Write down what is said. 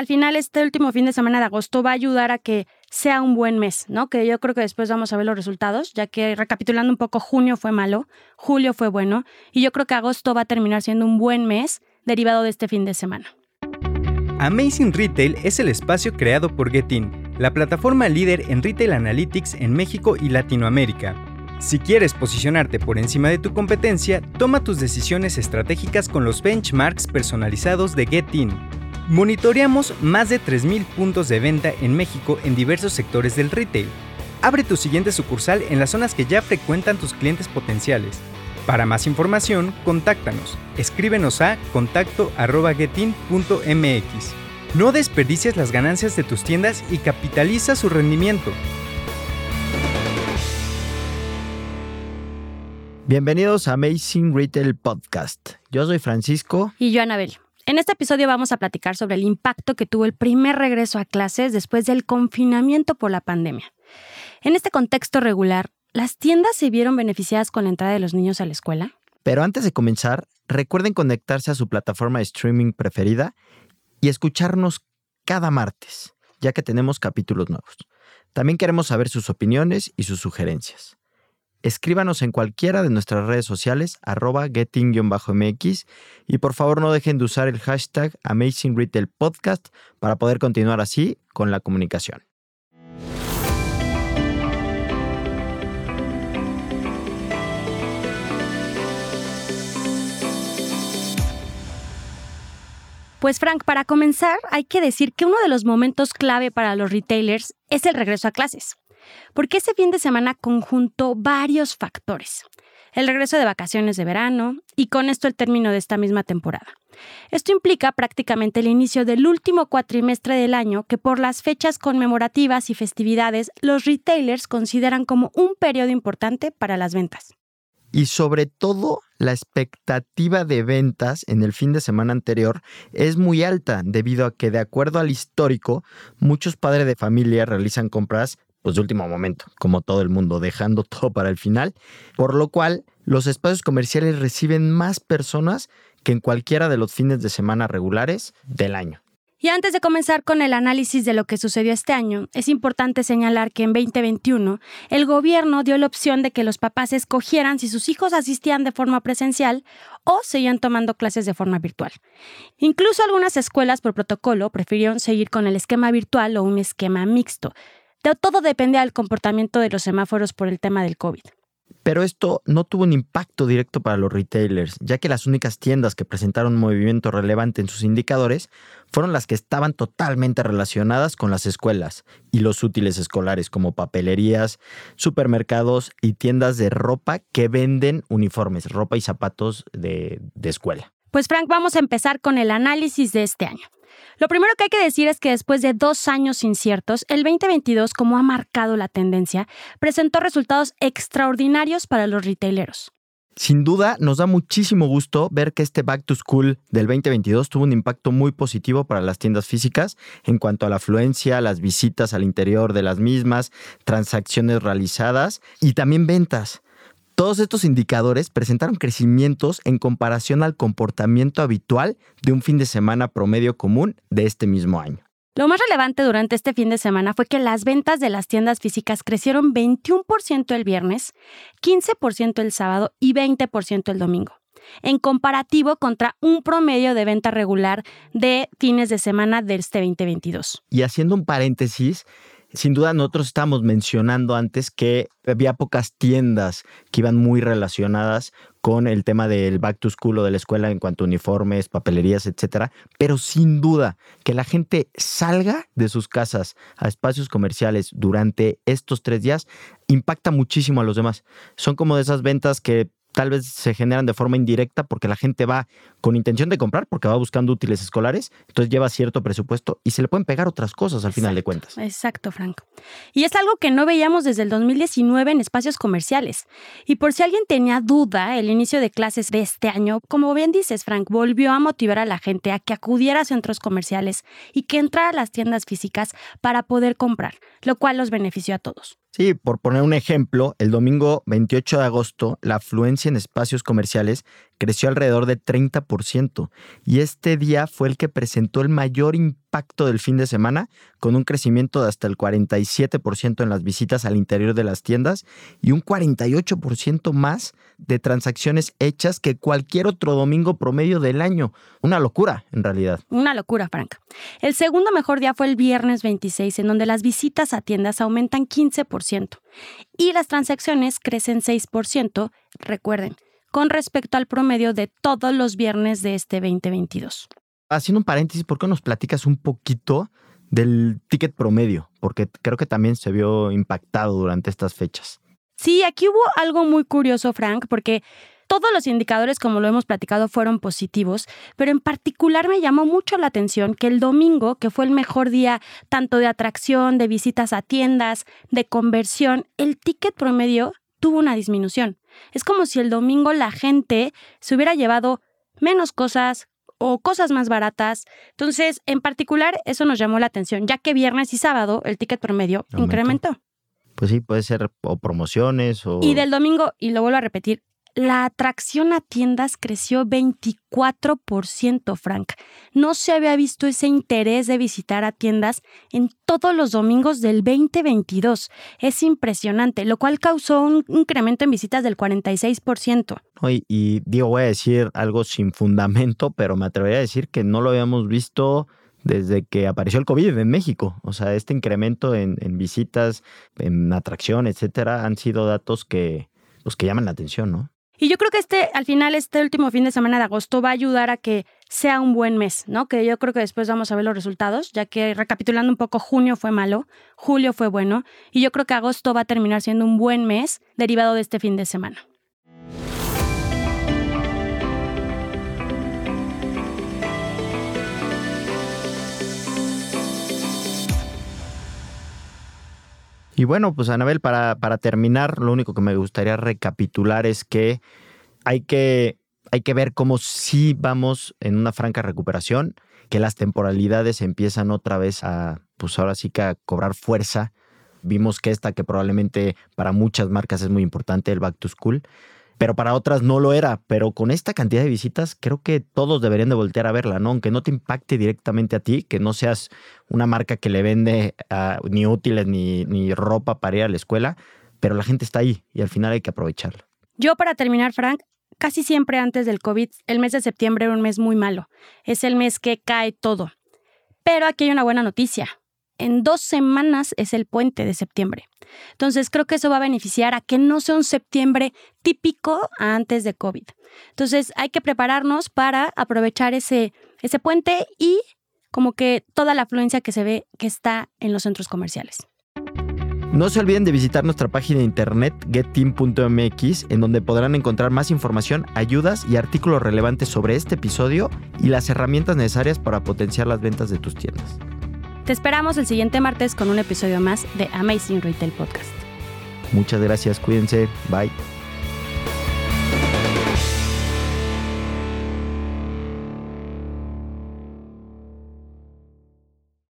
al final este último fin de semana de agosto va a ayudar a que sea un buen mes, ¿no? Que yo creo que después vamos a ver los resultados, ya que recapitulando un poco, junio fue malo, julio fue bueno, y yo creo que agosto va a terminar siendo un buen mes derivado de este fin de semana. Amazing Retail es el espacio creado por Getin, la plataforma líder en Retail Analytics en México y Latinoamérica. Si quieres posicionarte por encima de tu competencia, toma tus decisiones estratégicas con los benchmarks personalizados de Getin. Monitoreamos más de 3.000 puntos de venta en México en diversos sectores del retail. Abre tu siguiente sucursal en las zonas que ya frecuentan tus clientes potenciales. Para más información, contáctanos. Escríbenos a contacto.getin.mx. No desperdicies las ganancias de tus tiendas y capitaliza su rendimiento. Bienvenidos a Amazing Retail Podcast. Yo soy Francisco. Y yo, Anabel. En este episodio vamos a platicar sobre el impacto que tuvo el primer regreso a clases después del confinamiento por la pandemia. En este contexto regular, ¿las tiendas se vieron beneficiadas con la entrada de los niños a la escuela? Pero antes de comenzar, recuerden conectarse a su plataforma de streaming preferida y escucharnos cada martes, ya que tenemos capítulos nuevos. También queremos saber sus opiniones y sus sugerencias. Escríbanos en cualquiera de nuestras redes sociales, arroba getting-mx, y por favor no dejen de usar el hashtag Amazing Retail Podcast para poder continuar así con la comunicación. Pues Frank, para comenzar, hay que decir que uno de los momentos clave para los retailers es el regreso a clases porque ese fin de semana conjuntó varios factores. El regreso de vacaciones de verano y con esto el término de esta misma temporada. Esto implica prácticamente el inicio del último cuatrimestre del año que por las fechas conmemorativas y festividades los retailers consideran como un periodo importante para las ventas. Y sobre todo, la expectativa de ventas en el fin de semana anterior es muy alta debido a que de acuerdo al histórico, muchos padres de familia realizan compras pues de último momento, como todo el mundo, dejando todo para el final, por lo cual los espacios comerciales reciben más personas que en cualquiera de los fines de semana regulares del año. Y antes de comenzar con el análisis de lo que sucedió este año, es importante señalar que en 2021 el gobierno dio la opción de que los papás escogieran si sus hijos asistían de forma presencial o seguían tomando clases de forma virtual. Incluso algunas escuelas por protocolo prefirieron seguir con el esquema virtual o un esquema mixto, todo depende del comportamiento de los semáforos por el tema del COVID. Pero esto no tuvo un impacto directo para los retailers, ya que las únicas tiendas que presentaron movimiento relevante en sus indicadores fueron las que estaban totalmente relacionadas con las escuelas y los útiles escolares como papelerías, supermercados y tiendas de ropa que venden uniformes, ropa y zapatos de, de escuela. Pues Frank, vamos a empezar con el análisis de este año. Lo primero que hay que decir es que después de dos años inciertos, el 2022, como ha marcado la tendencia, presentó resultados extraordinarios para los retaileros. Sin duda, nos da muchísimo gusto ver que este Back to School del 2022 tuvo un impacto muy positivo para las tiendas físicas en cuanto a la afluencia, las visitas al interior de las mismas, transacciones realizadas y también ventas. Todos estos indicadores presentaron crecimientos en comparación al comportamiento habitual de un fin de semana promedio común de este mismo año. Lo más relevante durante este fin de semana fue que las ventas de las tiendas físicas crecieron 21% el viernes, 15% el sábado y 20% el domingo, en comparativo contra un promedio de venta regular de fines de semana de este 2022. Y haciendo un paréntesis, sin duda nosotros estábamos mencionando antes que había pocas tiendas que iban muy relacionadas con el tema del back to school o de la escuela en cuanto a uniformes, papelerías, etcétera, pero sin duda que la gente salga de sus casas a espacios comerciales durante estos tres días impacta muchísimo a los demás. Son como de esas ventas que tal vez se generan de forma indirecta porque la gente va con intención de comprar, porque va buscando útiles escolares, entonces lleva cierto presupuesto y se le pueden pegar otras cosas al final de cuentas. Exacto, Franco. Y es algo que no veíamos desde el 2019 en espacios comerciales. Y por si alguien tenía duda, el inicio de clases de este año, como bien dices, Frank, volvió a motivar a la gente a que acudiera a centros comerciales y que entrara a las tiendas físicas para poder comprar, lo cual los benefició a todos. Sí, por poner un ejemplo, el domingo 28 de agosto, la afluencia en espacios comerciales creció alrededor de 30% y este día fue el que presentó el mayor impacto del fin de semana, con un crecimiento de hasta el 47% en las visitas al interior de las tiendas y un 48% más de transacciones hechas que cualquier otro domingo promedio del año. Una locura, en realidad. Una locura, Frank. El segundo mejor día fue el viernes 26, en donde las visitas a tiendas aumentan 15% y las transacciones crecen 6%. Recuerden, con respecto al promedio de todos los viernes de este 2022. Haciendo un paréntesis, ¿por qué nos platicas un poquito del ticket promedio? Porque creo que también se vio impactado durante estas fechas. Sí, aquí hubo algo muy curioso, Frank, porque todos los indicadores, como lo hemos platicado, fueron positivos, pero en particular me llamó mucho la atención que el domingo, que fue el mejor día tanto de atracción, de visitas a tiendas, de conversión, el ticket promedio tuvo una disminución. Es como si el domingo la gente se hubiera llevado menos cosas o cosas más baratas. Entonces, en particular, eso nos llamó la atención, ya que viernes y sábado el ticket promedio incrementó. Pues sí, puede ser o promociones o... Y del domingo, y lo vuelvo a repetir, la atracción a tiendas creció 24%, Frank. No se había visto ese interés de visitar a tiendas en todos los domingos del 2022. Es impresionante, lo cual causó un incremento en visitas del 46%. Y, y digo, voy a decir algo sin fundamento, pero me atrevería a decir que no lo habíamos visto desde que apareció el COVID en México. O sea, este incremento en, en visitas, en atracción, etcétera, han sido datos que, pues, que llaman la atención, ¿no? Y yo creo que este, al final, este último fin de semana de agosto va a ayudar a que sea un buen mes, ¿no? Que yo creo que después vamos a ver los resultados, ya que recapitulando un poco, junio fue malo, julio fue bueno, y yo creo que agosto va a terminar siendo un buen mes derivado de este fin de semana. Y bueno, pues Anabel, para, para terminar, lo único que me gustaría recapitular es que hay que, hay que ver cómo sí vamos en una franca recuperación, que las temporalidades empiezan otra vez a, pues ahora sí que a cobrar fuerza. Vimos que esta, que probablemente para muchas marcas es muy importante, el Back to School, pero para otras no lo era. Pero con esta cantidad de visitas, creo que todos deberían de voltear a verla, ¿no? Aunque no te impacte directamente a ti, que no seas una marca que le vende uh, ni útiles ni, ni ropa para ir a la escuela, pero la gente está ahí y al final hay que aprovecharla. Yo para terminar, Frank, casi siempre antes del COVID, el mes de septiembre era un mes muy malo. Es el mes que cae todo. Pero aquí hay una buena noticia en dos semanas es el puente de septiembre. Entonces creo que eso va a beneficiar a que no sea un septiembre típico antes de COVID. Entonces hay que prepararnos para aprovechar ese, ese puente y como que toda la afluencia que se ve que está en los centros comerciales. No se olviden de visitar nuestra página de internet getteam.mx en donde podrán encontrar más información, ayudas y artículos relevantes sobre este episodio y las herramientas necesarias para potenciar las ventas de tus tiendas. Te esperamos el siguiente martes con un episodio más de Amazing Retail Podcast. Muchas gracias, cuídense, bye.